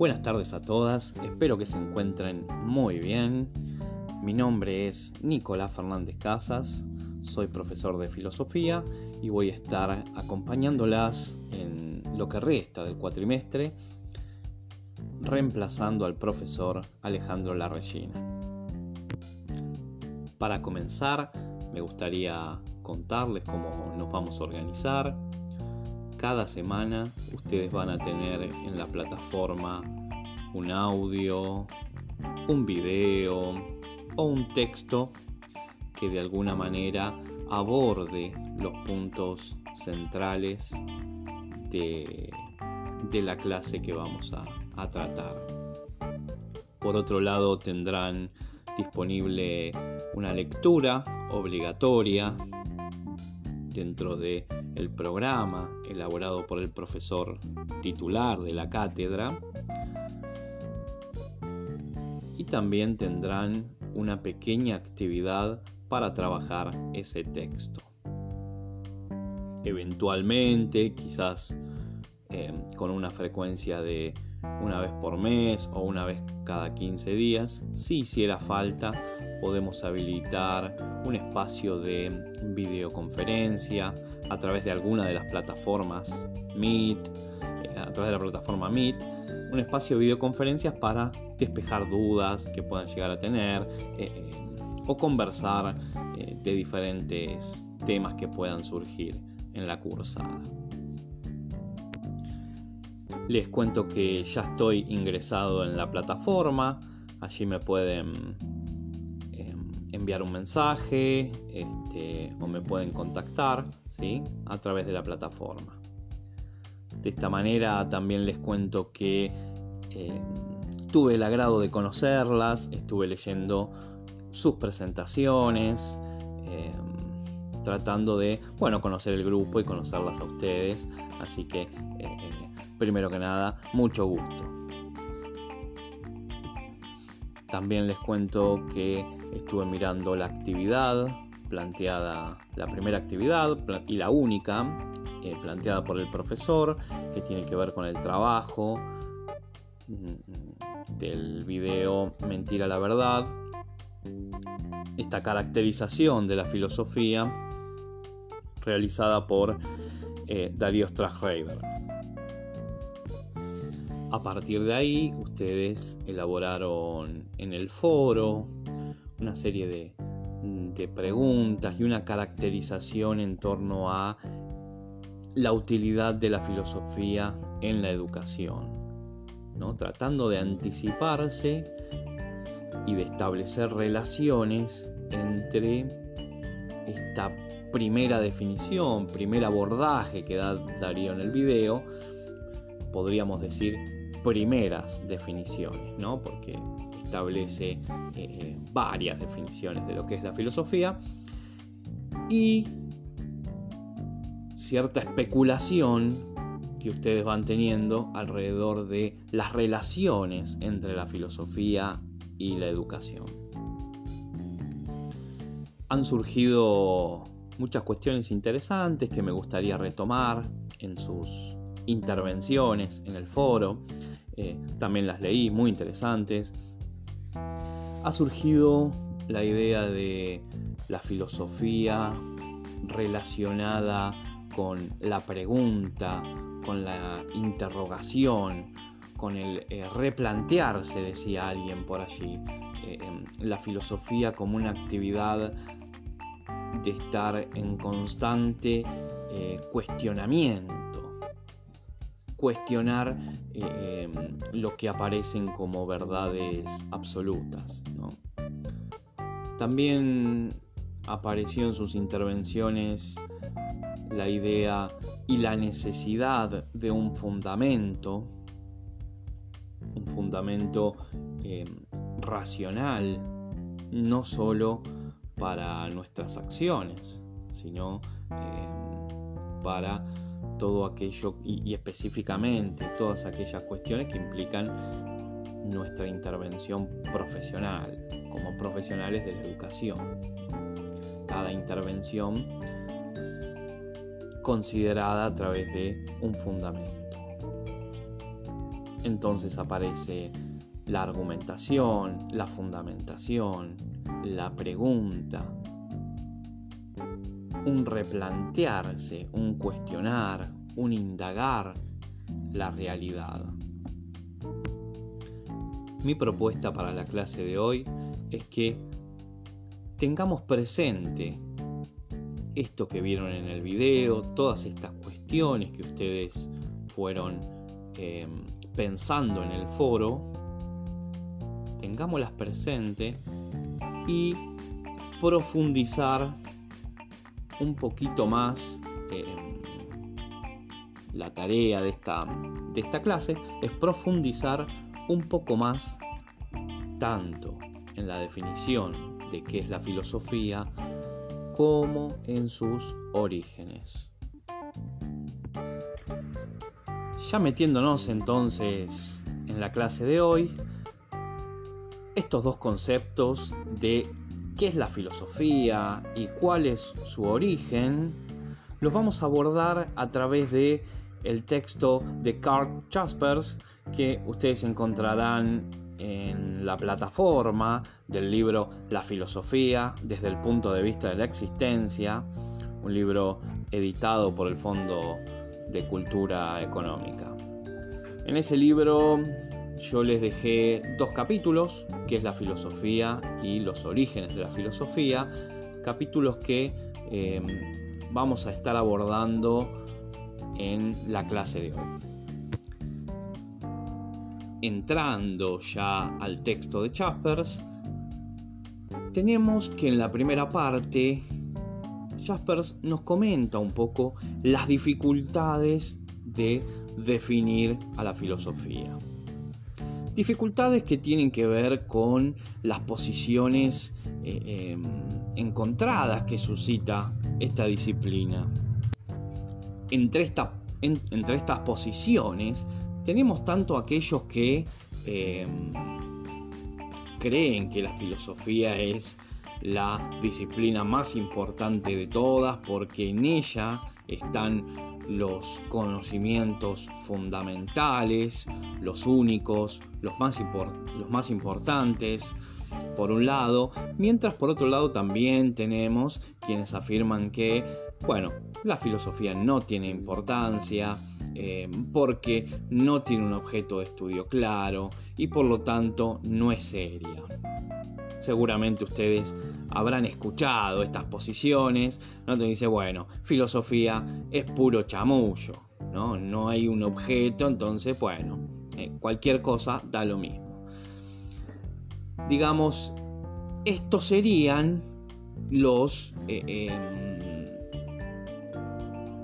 Buenas tardes a todas, espero que se encuentren muy bien. Mi nombre es Nicolás Fernández Casas, soy profesor de filosofía y voy a estar acompañándolas en lo que resta del cuatrimestre, reemplazando al profesor Alejandro Larregina. Para comenzar, me gustaría contarles cómo nos vamos a organizar. Cada semana ustedes van a tener en la plataforma un audio, un video o un texto que de alguna manera aborde los puntos centrales de, la clase que vamos a, tratar. Por otro lado tendrán disponible una lectura obligatoria dentro del el programa elaborado por el profesor titular de la cátedra y también tendrán una pequeña actividad para trabajar ese texto. Eventualmente, quizás eh, con una frecuencia de una vez por mes o una vez cada 15 días, si hiciera falta, podemos habilitar un espacio de videoconferencia a través de alguna de las plataformas Meet, eh, a través de la plataforma Meet, un espacio de videoconferencias para despejar dudas que puedan llegar a tener eh, eh, o conversar de diferentes temas que puedan surgir en la cursada. Les cuento que ya estoy ingresado en la plataforma, allí me pueden enviar un mensaje este, o me pueden contactar ¿sí? a través de la plataforma. De esta manera también les cuento que eh, tuve el agrado de conocerlas, estuve leyendo sus presentaciones, eh, tratando de bueno, conocer el grupo y conocerlas a ustedes. Así que, eh, primero que nada, mucho gusto. También les cuento que estuve mirando la actividad planteada, la primera actividad y la única eh, planteada por el profesor, que tiene que ver con el trabajo mm, del video Mentira la verdad, esta caracterización de la filosofía realizada por eh, Darío. A partir de ahí, ustedes elaboraron en el foro una serie de, preguntas y una caracterización en torno a la utilidad de la filosofía en la educación, ¿no? tratando de anticiparse y de establecer relaciones entre esta primera definición, primer abordaje que da Darío en el video, podríamos decir primeras definiciones, ¿no? porque establece eh, varias definiciones de lo que es la filosofía y cierta especulación que ustedes van teniendo alrededor de las relaciones entre la filosofía y la educación. Han surgido muchas cuestiones interesantes que me gustaría retomar en sus intervenciones en el foro. Eh, también las leí, muy interesantes. Ha surgido la idea de la filosofía relacionada con la pregunta, con la interrogación, con el eh, replantearse, decía alguien por allí, eh, em, la filosofía como una actividad de estar en constante cuestionamiento cuestionar eh, em, lo que aparecen como verdades absolutas. También apareció en sus intervenciones la idea y la necesidad de un fundamento, un fundamento em, racional, no solo para nuestras acciones, sino em, para todo aquello y, específicamente todas aquellas cuestiones que implican nuestra intervención profesional, como profesionales de la educación. Cada intervención considerada a través de un fundamento. entonces aparece la argumentación, la fundamentación, la pregunta, un replantearse, un cuestionar, un indagar la realidad. Mi propuesta para la clase de hoy es que tengamos presente esto que vieron en el video, todas estas cuestiones que ustedes fueron em, pensando en el foro, tengámoslas presente y profundizar un poquito más. Em, la tarea de esta, de esta clase es profundizar un poco más tanto en la definición de qué es la filosofía como en sus orígenes. Ya metiéndonos entonces en la clase de hoy, estos dos conceptos de qué es la filosofía y cuál es su origen, los vamos a abordar a través de el texto de Karl Jaspers que ustedes encontrarán en la plataforma del libro La filosofía desde el punto de vista de la existencia, un libro editado por el Fondo de Cultura Económica. En ese libro yo les dejé dos capítulos, que es la filosofía y los orígenes de la filosofía, capítulos que eh, vamos a estar abordando en la clase de hoy entrando ya al texto de Jaspers, tenemos que en la primera parte Jaspers nos comenta un poco las dificultades de definir a la filosofía. Dificultades que tienen que ver con las posiciones eh, em, encontradas que suscita esta disciplina. Entre, entre estas posiciones tenemos tanto aquellos que em, creen que la filosofía es la disciplina más importante de todas porque en ella están los conocimientos fundamentales, los únicos, los más, los más importantes, por un lado, mientras por otro lado también tenemos quienes afirman que, bueno, la filosofía no tiene importancia, eh, porque no tiene un objeto de estudio claro y por lo tanto no es seria. Seguramente ustedes habrán escuchado estas posiciones, ¿no? Te dice, bueno, filosofía es puro chamullo, ¿no? No hay un objeto, entonces, bueno, eh, cualquier cosa da lo mismo. Digamos, estos serían los... Eh, em,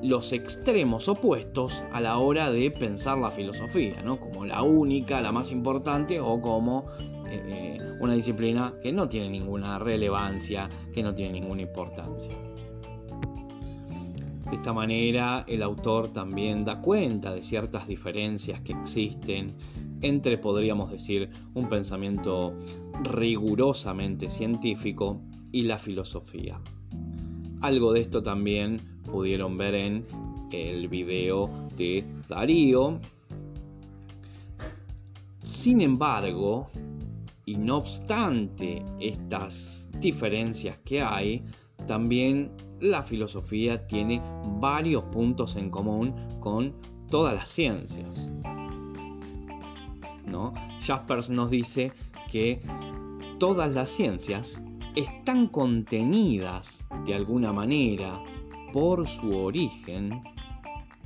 los extremos opuestos a la hora de pensar la filosofía, ¿no? como la única, la más importante o como eh, una disciplina que no tiene ninguna relevancia, que no tiene ninguna importancia. De esta manera el autor también da cuenta de ciertas diferencias que existen entre, podríamos decir, un pensamiento rigurosamente científico y la filosofía. Algo de esto también pudieron ver en el video de Darío. Sin embargo, y no obstante estas diferencias que hay, también la filosofía tiene varios puntos en común con todas las ciencias. ¿No? Jaspers nos dice que todas las ciencias están contenidas de alguna manera por su origen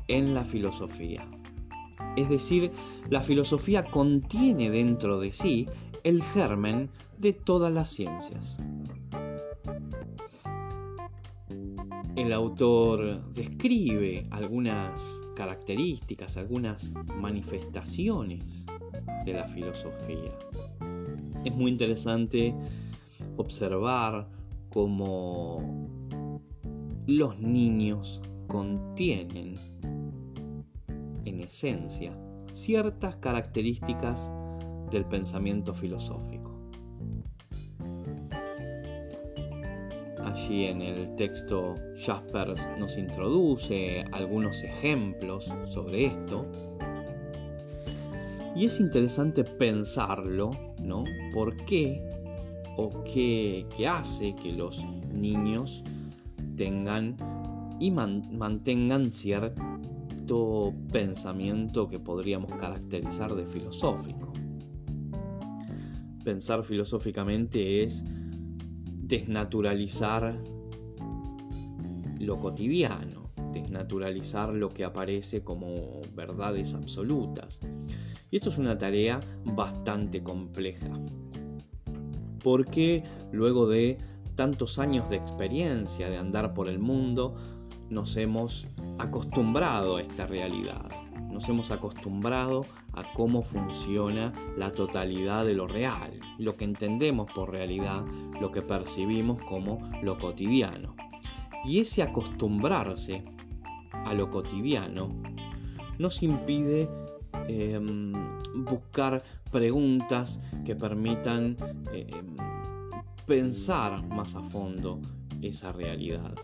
en la filosofía. Es decir, la filosofía contiene dentro de sí el germen de todas las ciencias. El autor describe algunas características, algunas manifestaciones de la filosofía. Es muy interesante observar cómo los niños contienen, en esencia, ciertas características del pensamiento filosófico. Allí en el texto Jaspers nos introduce algunos ejemplos sobre esto Y es interesante pensarlo, ¿no? ¿Por qué o qué, hace que los niños tengan y mantengan cierto pensamiento que podríamos caracterizar de filosófico? Pensar filosóficamente es desnaturalizar lo cotidiano, desnaturalizar lo que aparece como verdades absolutas. Y esto es una tarea bastante compleja, porque luego de tantos años de experiencia de andar por el mundo, nos hemos acostumbrado a esta realidad, nos hemos acostumbrado a cómo funciona la totalidad de lo real, lo que entendemos por realidad, lo que percibimos como lo cotidiano. Y ese acostumbrarse a lo cotidiano nos impide em, buscar preguntas que permitan em, pensar más a fondo esa realidad.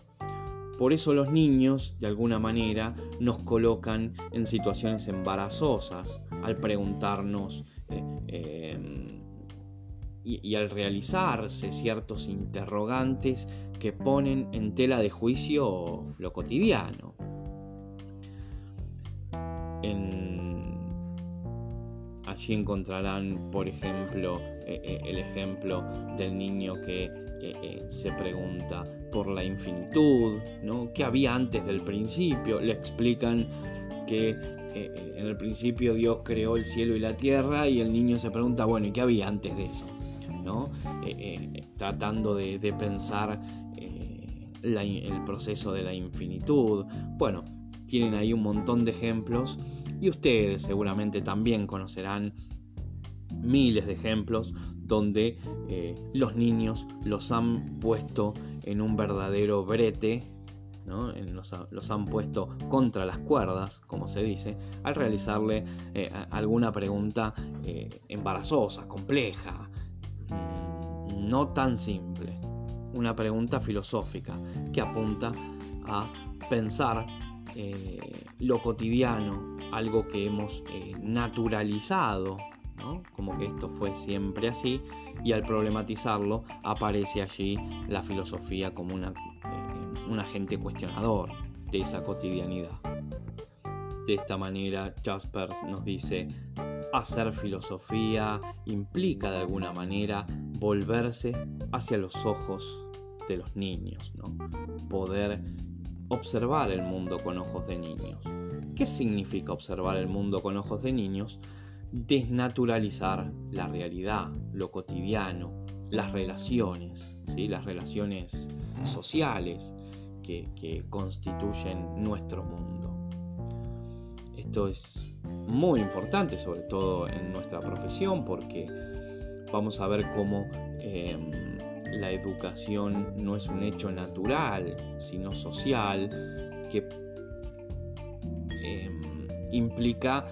Por eso los niños, de alguna manera, nos colocan en situaciones embarazosas al preguntarnos eh, em, y, al realizarse ciertos interrogantes que ponen en tela de juicio lo cotidiano. allí encontrarán, por ejemplo, eh, eh, el ejemplo del niño que se pregunta por la infinitud, ¿no? ¿Qué había antes del principio? Le explican que en el principio Dios creó el cielo y la tierra y el niño se pregunta, bueno, ¿y qué había antes de eso? Eh, eh, tratando de, pensar eh, el proceso de la infinitud. Bueno, tienen ahí un montón de ejemplos y ustedes seguramente también conocerán miles de ejemplos donde los niños los han puesto en un verdadero brete, los, han puesto contra las cuerdas, como se dice, al realizarle alguna pregunta embarazosa, compleja, no tan simple, una pregunta filosófica que apunta a pensar eh, lo cotidiano, algo que hemos eh, como que esto fue siempre así, y al problematizarlo aparece allí la filosofía como una, eh, un agente cuestionador de esa cotidianidad. De esta manera, Jaspers nos dice, hacer filosofía implica de alguna manera volverse hacia los ojos de los niños, ¿no? poder observar el mundo con ojos de niños. ¿Qué significa observar el mundo con ojos de niños? Desnaturalizar la realidad, lo cotidiano, las relaciones, ¿sí? las relaciones sociales que, constituyen nuestro mundo. Esto es muy importante, sobre todo en nuestra profesión, porque vamos a ver cómo em, la educación no es un hecho natural, sino social, que em, implica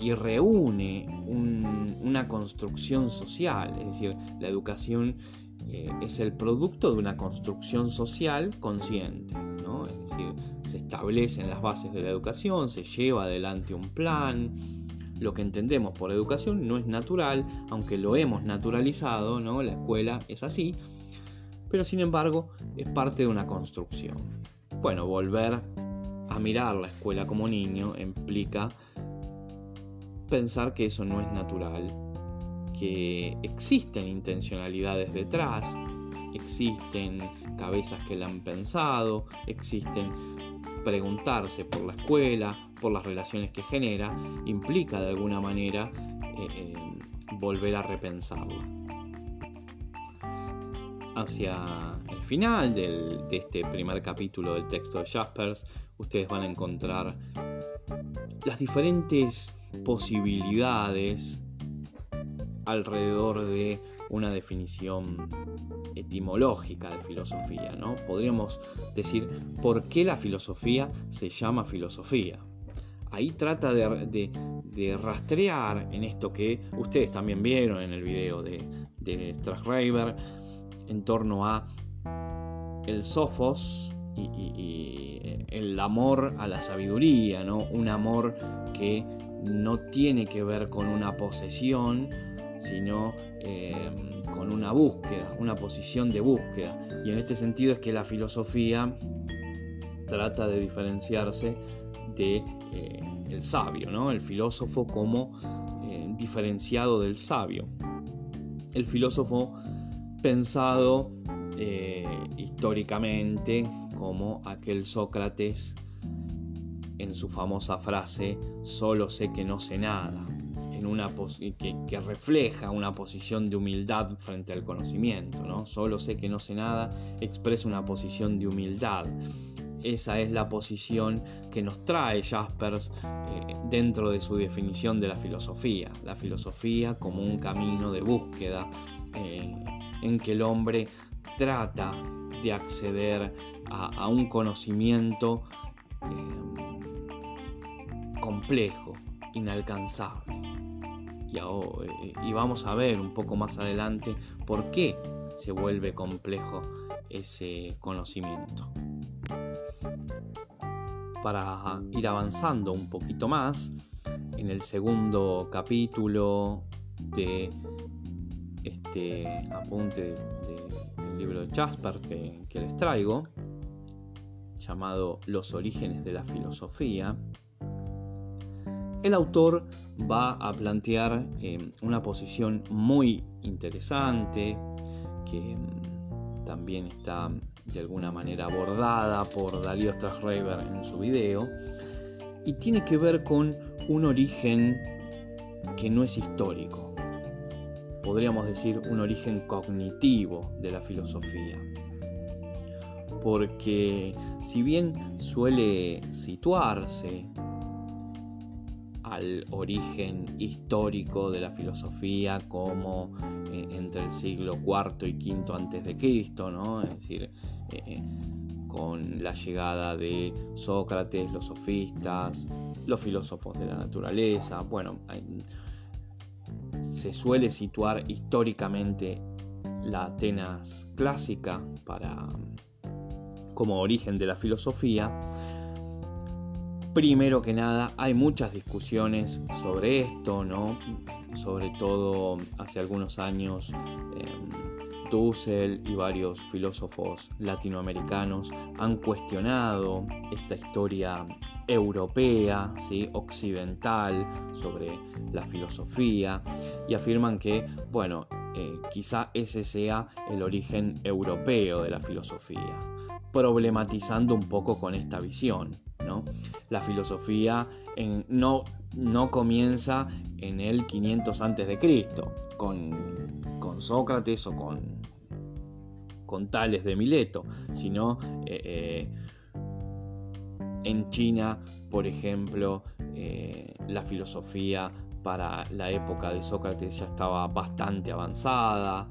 y, reúne una construcción social, es decir, la educación eh, es el producto de una construcción social consciente, es decir, se establecen las bases de la educación, se lleva adelante un plan, lo que entendemos por educación no es natural, aunque lo hemos naturalizado, ¿no? La escuela es así, pero sin embargo es parte de una construcción. Bueno, volver a mirar la escuela como niño implica pensar que eso no es natural, que existen intencionalidades detrás, existen cabezas que la han pensado, existen preguntarse por la escuela, por las relaciones que genera, implica de alguna manera eh, eh, volver a repensarla. Hacia el final de este primer capítulo del texto de Jaspers, ustedes van a encontrar las diferentes posibilidades alrededor de una definición etimológica de filosofía, ¿no? Podríamos decir por qué la filosofía se llama filosofía. Ahí trata de, rastrear en esto que ustedes también vieron en el video de, de Strasreiber en torno a el sofos y, el amor a la sabiduría, ¿no? Un amor que no tiene que ver con una posesión, sino em, con una búsqueda, una posición de búsqueda. Y en este sentido es que la filosofía trata de diferenciarse de eh, el sabio, ¿no? El filósofo como eh, diferenciado del sabio. El filósofo pensado eh, históricamente como aquel Sócrates en su famosa frase, solo sé que no sé nada, que, refleja una posición de humildad frente al conocimiento, ¿no? Solo sé que no sé nada, expresa una posición de humildad. Esa es la posición que nos trae Jaspers eh, dentro de su definición de la filosofía. La filosofía como un camino de búsqueda eh, en que el hombre trata de acceder a, un conocimiento eh, complejo, inalcanzable. Y, y vamos a ver un poco más adelante por qué se vuelve complejo ese conocimiento para ir avanzando un poquito más, en el segundo capítulo de este apunte del libro de Jasper que, les traigo, llamado Los orígenes de la filosofía, el autor va a plantear eh, una posición muy interesante que mm, también está de alguna manera abordada por Dalio Strasreiber en su video, y tiene que ver con un origen que no es histórico, podríamos decir un origen cognitivo de la filosofía. Porque si bien suele situarse al origen histórico de la filosofía como eh, entre el siglo IV y V antes de Cristo, ¿no? Es decir, eh, eh, con la llegada de Sócrates, los sofistas, los filósofos de la naturaleza. Bueno, se suele situar históricamente la Atenas clásica para, como origen de la filosofía. Primero que nada, hay muchas discusiones sobre esto, ¿no? Sobre todo hace algunos años. Dussel y varios filósofos latinoamericanos han cuestionado esta historia europea, ¿sí? occidental, sobre la filosofía y afirman que, bueno, eh, quizá ese sea el origen europeo de la filosofía, problematizando un poco con esta visión. ¿no? La filosofía no, no comienza en el 500 a.C., con, con Sócrates o con con tales de Mileto, sino eh, eh, en China, por ejemplo, eh, la filosofía para la época de Sócrates ya estaba bastante avanzada.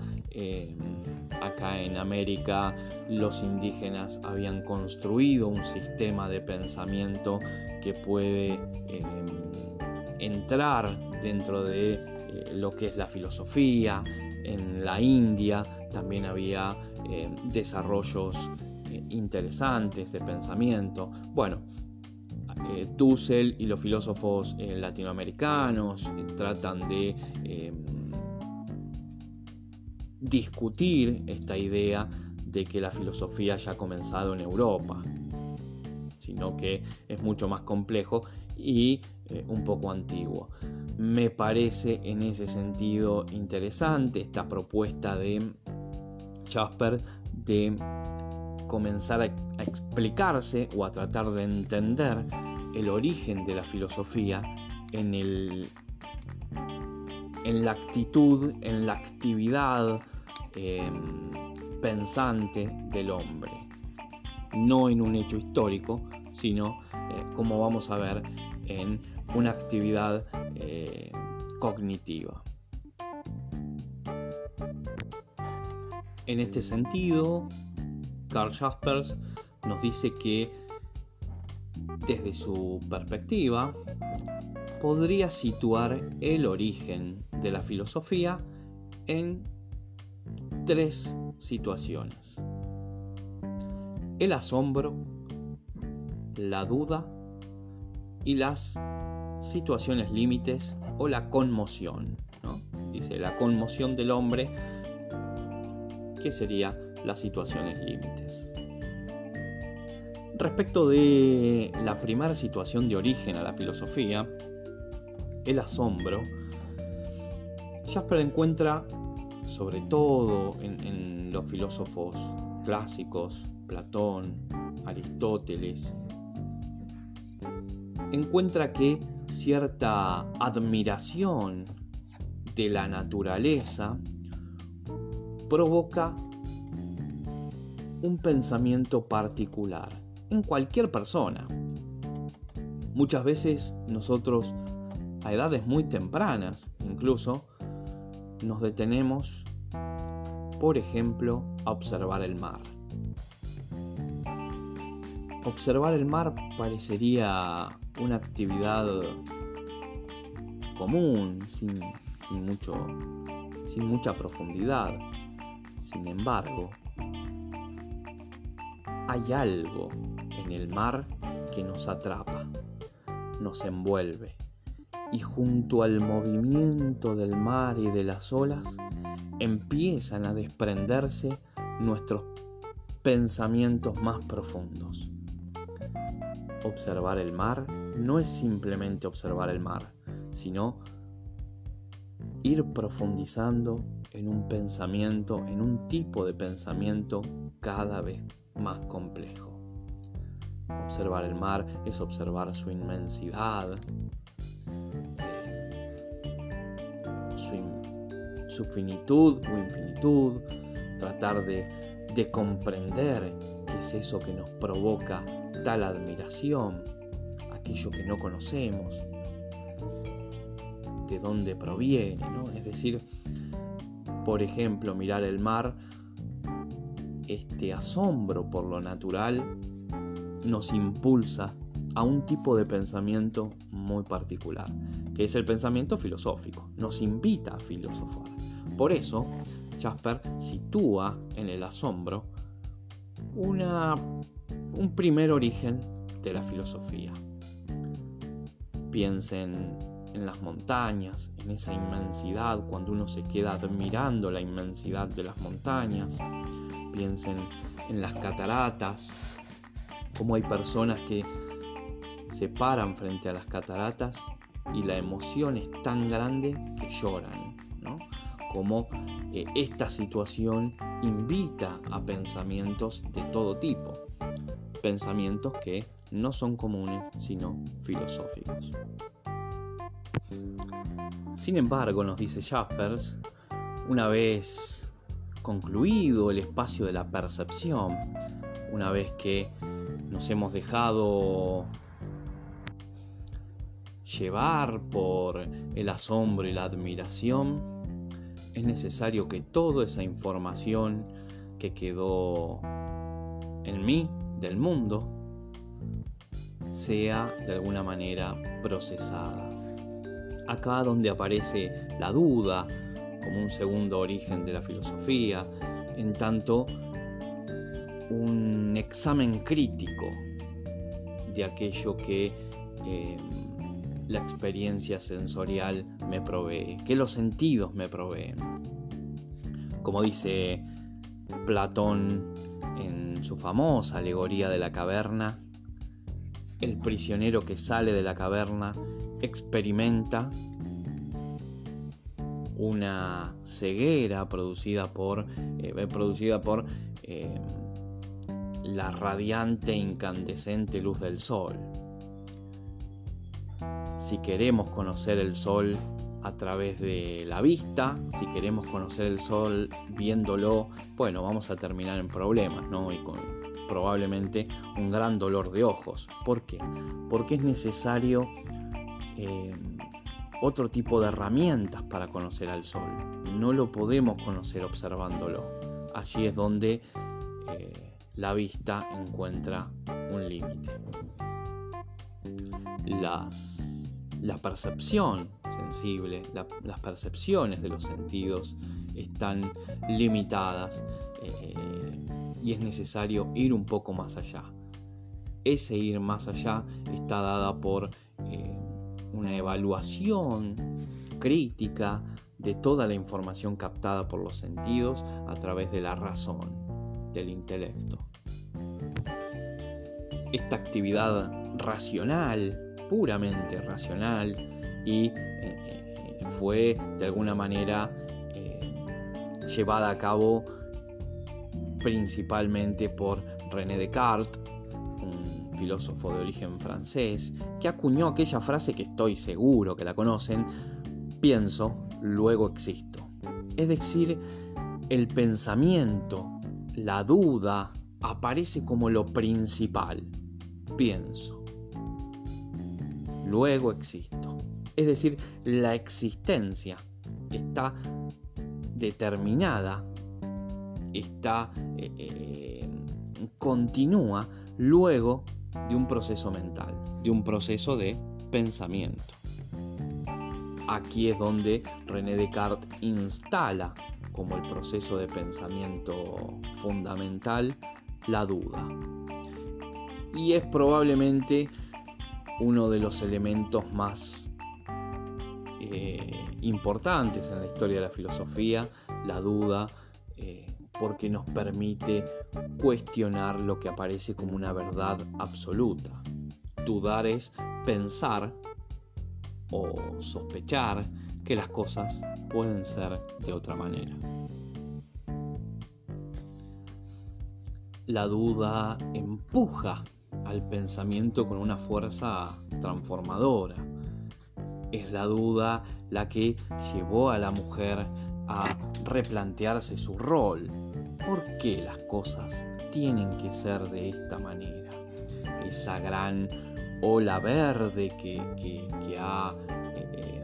Acá en América los indígenas habían construido un sistema de pensamiento que puede entrar dentro de lo que es la filosofía. En la India también había eh, desarrollos eh, interesantes de pensamiento. Bueno, eh, Dussel y los filósofos latinoamericanos tratan de discutir esta idea de que la filosofía haya comenzado en Europa, sino que es mucho más complejo y un poco antiguo. Me parece en ese sentido interesante esta propuesta de Jasper de comenzar a, explicarse o a tratar de entender el origen de la filosofía en, el, en la actitud, en la actividad em, pensante del hombre. No en un hecho histórico, sino, eh, como vamos a ver, en una actividad eh, cognitiva. En este sentido, Carl Jaspers nos dice que desde su perspectiva podría situar el origen de la filosofía en tres situaciones. El asombro, la duda y las situaciones límites o la conmoción. Dice la conmoción del hombre, que sería las situaciones límites. Respecto de la primera situación de origen a la filosofía, el asombro, Jasper encuentra, sobre todo en, los filósofos clásicos, Platón, Aristóteles, encuentra que cierta admiración de la naturaleza provoca un pensamiento particular en cualquier persona. Muchas veces nosotros a edades muy tempranas incluso nos detenemos, por ejemplo, a observar el mar. Observar el mar parecería una actividad común, sin, mucho, sin mucha profundidad. Sin embargo, hay algo en el mar que nos atrapa, nos envuelve, y junto al movimiento del mar y de las olas empiezan a desprenderse nuestros pensamientos más profundos. Observar el mar no es simplemente observar el mar, sino ir profundizando en un pensamiento, en un tipo de pensamiento cada vez más complejo. Observar el mar es observar su inmensidad, su, finitud o infinitud, tratar de, de comprender qué es eso que nos provoca tal admiración, aquello que no conocemos, de dónde proviene, ¿no? Es decir, por ejemplo, mirar el mar, este asombro por lo natural nos impulsa a un tipo de pensamiento muy particular, que es el pensamiento filosófico. Nos invita a filosofar. Por eso, Jasper sitúa en el asombro un primer origen de la filosofía. Piensen en las montañas, en esa inmensidad, cuando uno se queda admirando la inmensidad de las montañas. Piensen en las cataratas, como hay personas que se paran frente a las cataratas y la emoción es tan grande que lloran, ¿no? Como eh, esta situación invita a pensamientos de todo tipo, pensamientos que no son comunes sino filosóficos. Sin embargo, nos dice Jaspers, una vez concluido el espacio de la percepción, una vez que nos hemos dejado llevar por el asombro y la admiración, es necesario que toda esa información que quedó en mí, del mundo, sea de alguna manera procesada. Acá donde aparece la duda como un segundo origen de la filosofía, en tanto un examen crítico de aquello que eh, la experiencia sensorial me provee, que los sentidos me proveen. Como dice Platón en su famosa alegoría de la caverna, el prisionero que sale de la caverna experimenta una ceguera producida por, eh, producida por eh, la radiante incandescente luz del sol. Si queremos conocer el sol a través de la vista, si queremos conocer el sol viéndolo, bueno, vamos a terminar en problemas, ¿no? Y con probablemente un gran dolor de ojos. ¿Por qué? Porque es necesario eh, otro tipo de herramientas para conocer al sol. No lo podemos conocer observándolo. Allí es donde eh, la vista encuentra un límite. La percepción sensible, las percepciones de los sentidos están limitadas eh, y es necesario ir un poco más allá. Ese ir más allá está dada por eh, una evaluación crítica de toda la información captada por los sentidos a través de la razón, del intelecto. Esta actividad racional, puramente racional, y eh, eh, fue de alguna manera eh, llevada a cabo principalmente por René Descartes, un filósofo de origen francés, que acuñó aquella frase que estoy seguro que la conocen, pienso, luego existo. Es decir, el pensamiento, la duda, aparece como lo principal. Pienso. Luego existo. Es decir, la existencia está determinada, está eh, eh, continúa luego de un proceso mental, de un proceso de pensamiento. Aquí es donde René Descartes instala como el proceso de pensamiento fundamental la duda. Y es probablemente uno de los elementos más eh, importantes en la historia de la filosofía, la duda, eh, porque nos permite cuestionar lo que aparece como una verdad absoluta. Dudar es pensar o sospechar que las cosas pueden ser de otra manera. La duda empuja al pensamiento con una fuerza transformadora. Es la duda la que llevó a la mujer a replantearse su rol. ¿Por qué las cosas tienen que ser de esta manera? Esa gran ola verde que, ha, eh,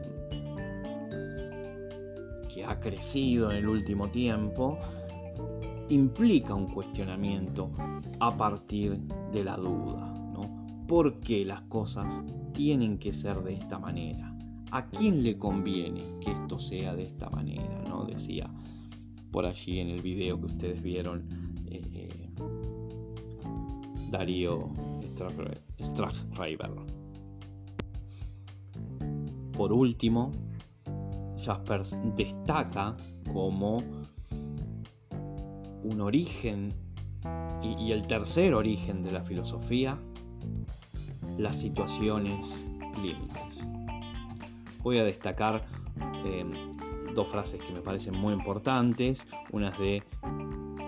que ha crecido en el último tiempo, implica un cuestionamiento a partir de la duda. ¿no? ¿Por qué las cosas tienen que ser de esta manera? ¿A quién le conviene que esto sea de esta manera? ¿no? Decía por allí en el video que ustedes vieron eh, Darío Strachreiber. Por último, Jaspers destaca como un origen y, el tercer origen de la filosofía, las situaciones límites. Voy a destacar eh, dos frases que me parecen muy importantes, unas de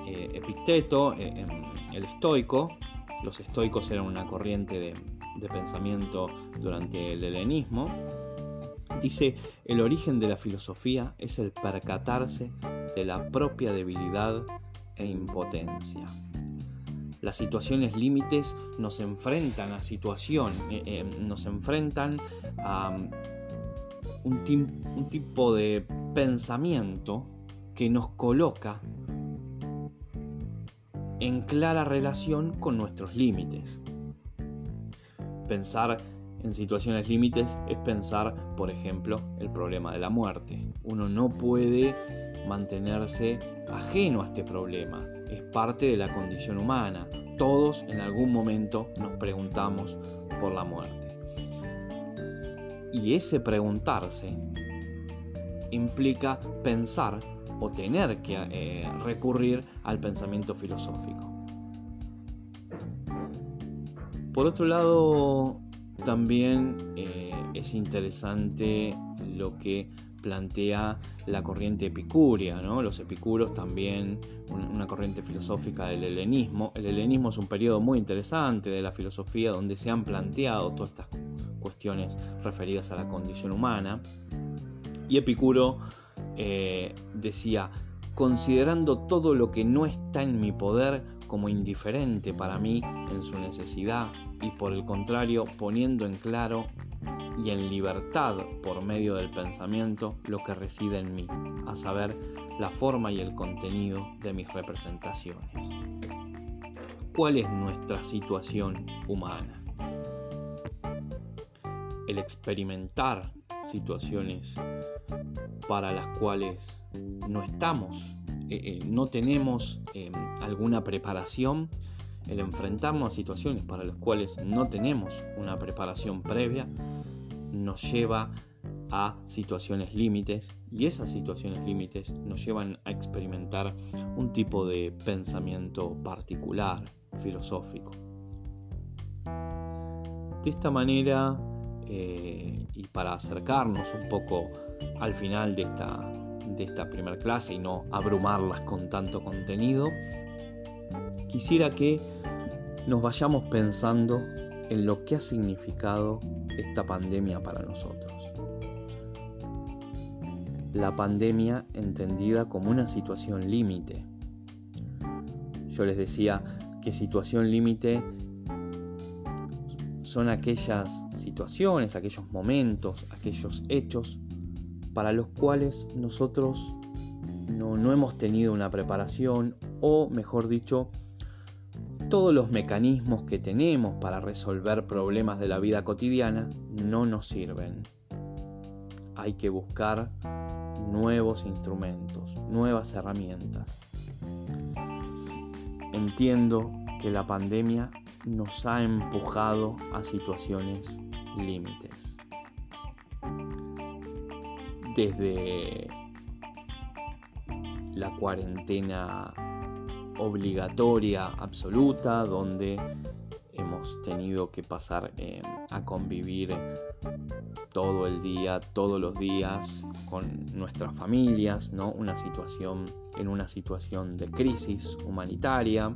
eh, Epicteto, eh, el estoico, los estoicos eran una corriente de, pensamiento durante el helenismo. Dice, el origen de la filosofía es el percatarse de la propia debilidad e impotencia. Las situaciones límites nos enfrentan a situación, eh, eh, nos enfrentan a um, un, un tipo de pensamiento que nos coloca en clara relación con nuestros límites. Pensar en situaciones límites es pensar, por ejemplo, el problema de la muerte. Uno no puede mantenerse ajeno a este problema. Es parte de la condición humana. Todos en algún momento nos preguntamos por la muerte. Y ese preguntarse implica pensar o tener que eh, recurrir al pensamiento filosófico. Por otro lado, también eh, es interesante lo que plantea la corriente epicúrea, ¿no? los epicuros también, una corriente filosófica del helenismo. El helenismo es un periodo muy interesante de la filosofía donde se han planteado todas estas cuestiones referidas a la condición humana. Y Epicuro eh, decía, considerando todo lo que no está en mi poder como indiferente para mí en su necesidad y por el contrario poniendo en claro y en libertad por medio del pensamiento lo que reside en mí, a saber, la forma y el contenido de mis representaciones. ¿Cuál es nuestra situación humana? El experimentar situaciones para las cuales no estamos, eh, eh, no tenemos em, alguna preparación, el enfrentarnos a situaciones para las cuales no tenemos una preparación previa, nos lleva a situaciones límites y esas situaciones límites nos llevan a experimentar un tipo de pensamiento particular, filosófico. De esta manera, eh, y para acercarnos un poco al final de esta, de esta primera clase y no abrumarlas con tanto contenido, quisiera que nos vayamos pensando en lo que ha significado esta pandemia para nosotros. La pandemia entendida como una situación límite. Yo les decía que situación límite son aquellas situaciones, aquellos momentos, aquellos hechos para los cuales nosotros no, no, hemos tenido una preparación o, mejor dicho, todos los mecanismos que tenemos para resolver problemas de la vida cotidiana no nos sirven. Hay que buscar nuevos instrumentos, nuevas herramientas. Entiendo que la pandemia nos ha empujado a situaciones límites. Desde la cuarentena obligatoria absoluta, donde hemos tenido que pasar eh, a convivir todo el día, todos los días con nuestras familias, ¿no? Una situación en una situación de crisis humanitaria.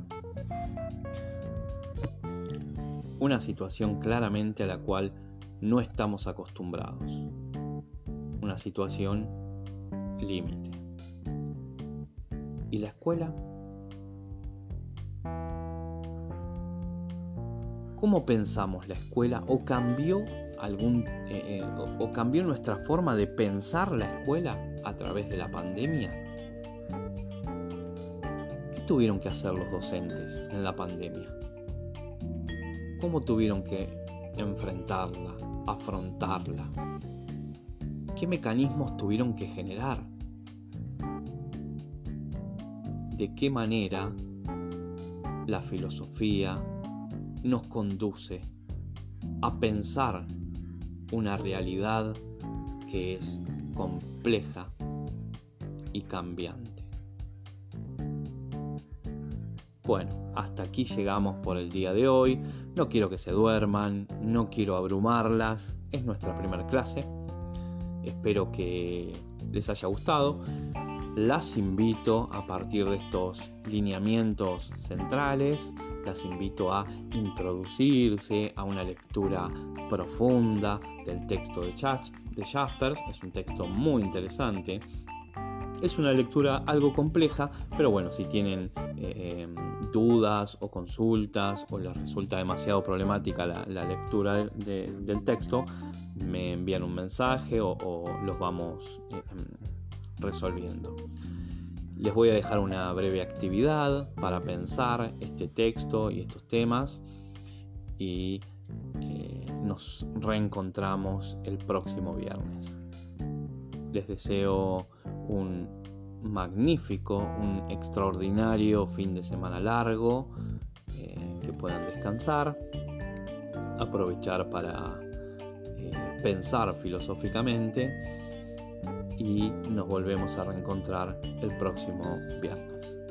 Una situación claramente a la cual no estamos acostumbrados. Una situación límite. ¿Y la escuela? ¿Cómo pensamos la escuela o cambió algún eh, eh, cambió nuestra forma de pensar la escuela a través de la pandemia? ¿Qué tuvieron que hacer los docentes en la pandemia? ¿Cómo tuvieron que enfrentarla, afrontarla? ¿Qué mecanismos tuvieron que generar? ¿De qué manera la filosofía nos conduce a pensar una realidad que es compleja y cambiante. Bueno, hasta aquí llegamos por el día de hoy. No quiero que se duerman, no quiero abrumarlas. Es nuestra primera clase. Espero que les haya gustado. Las invito a partir de estos lineamientos centrales las invito a introducirse a una lectura profunda del texto de, Jaspers. Es un texto muy interesante. Es una lectura algo compleja, pero bueno, si tienen eh, dudas o consultas o les resulta demasiado problemática la, lectura del texto, me envían un mensaje o, los vamos eh, resolviendo. Les voy a dejar una breve actividad para pensar este texto y estos temas y eh, nos reencontramos el próximo viernes. Les deseo un magnífico, un extraordinario fin de semana largo, eh, que puedan descansar, aprovechar para eh, pensar filosóficamente y nos volvemos a reencontrar el próximo viernes.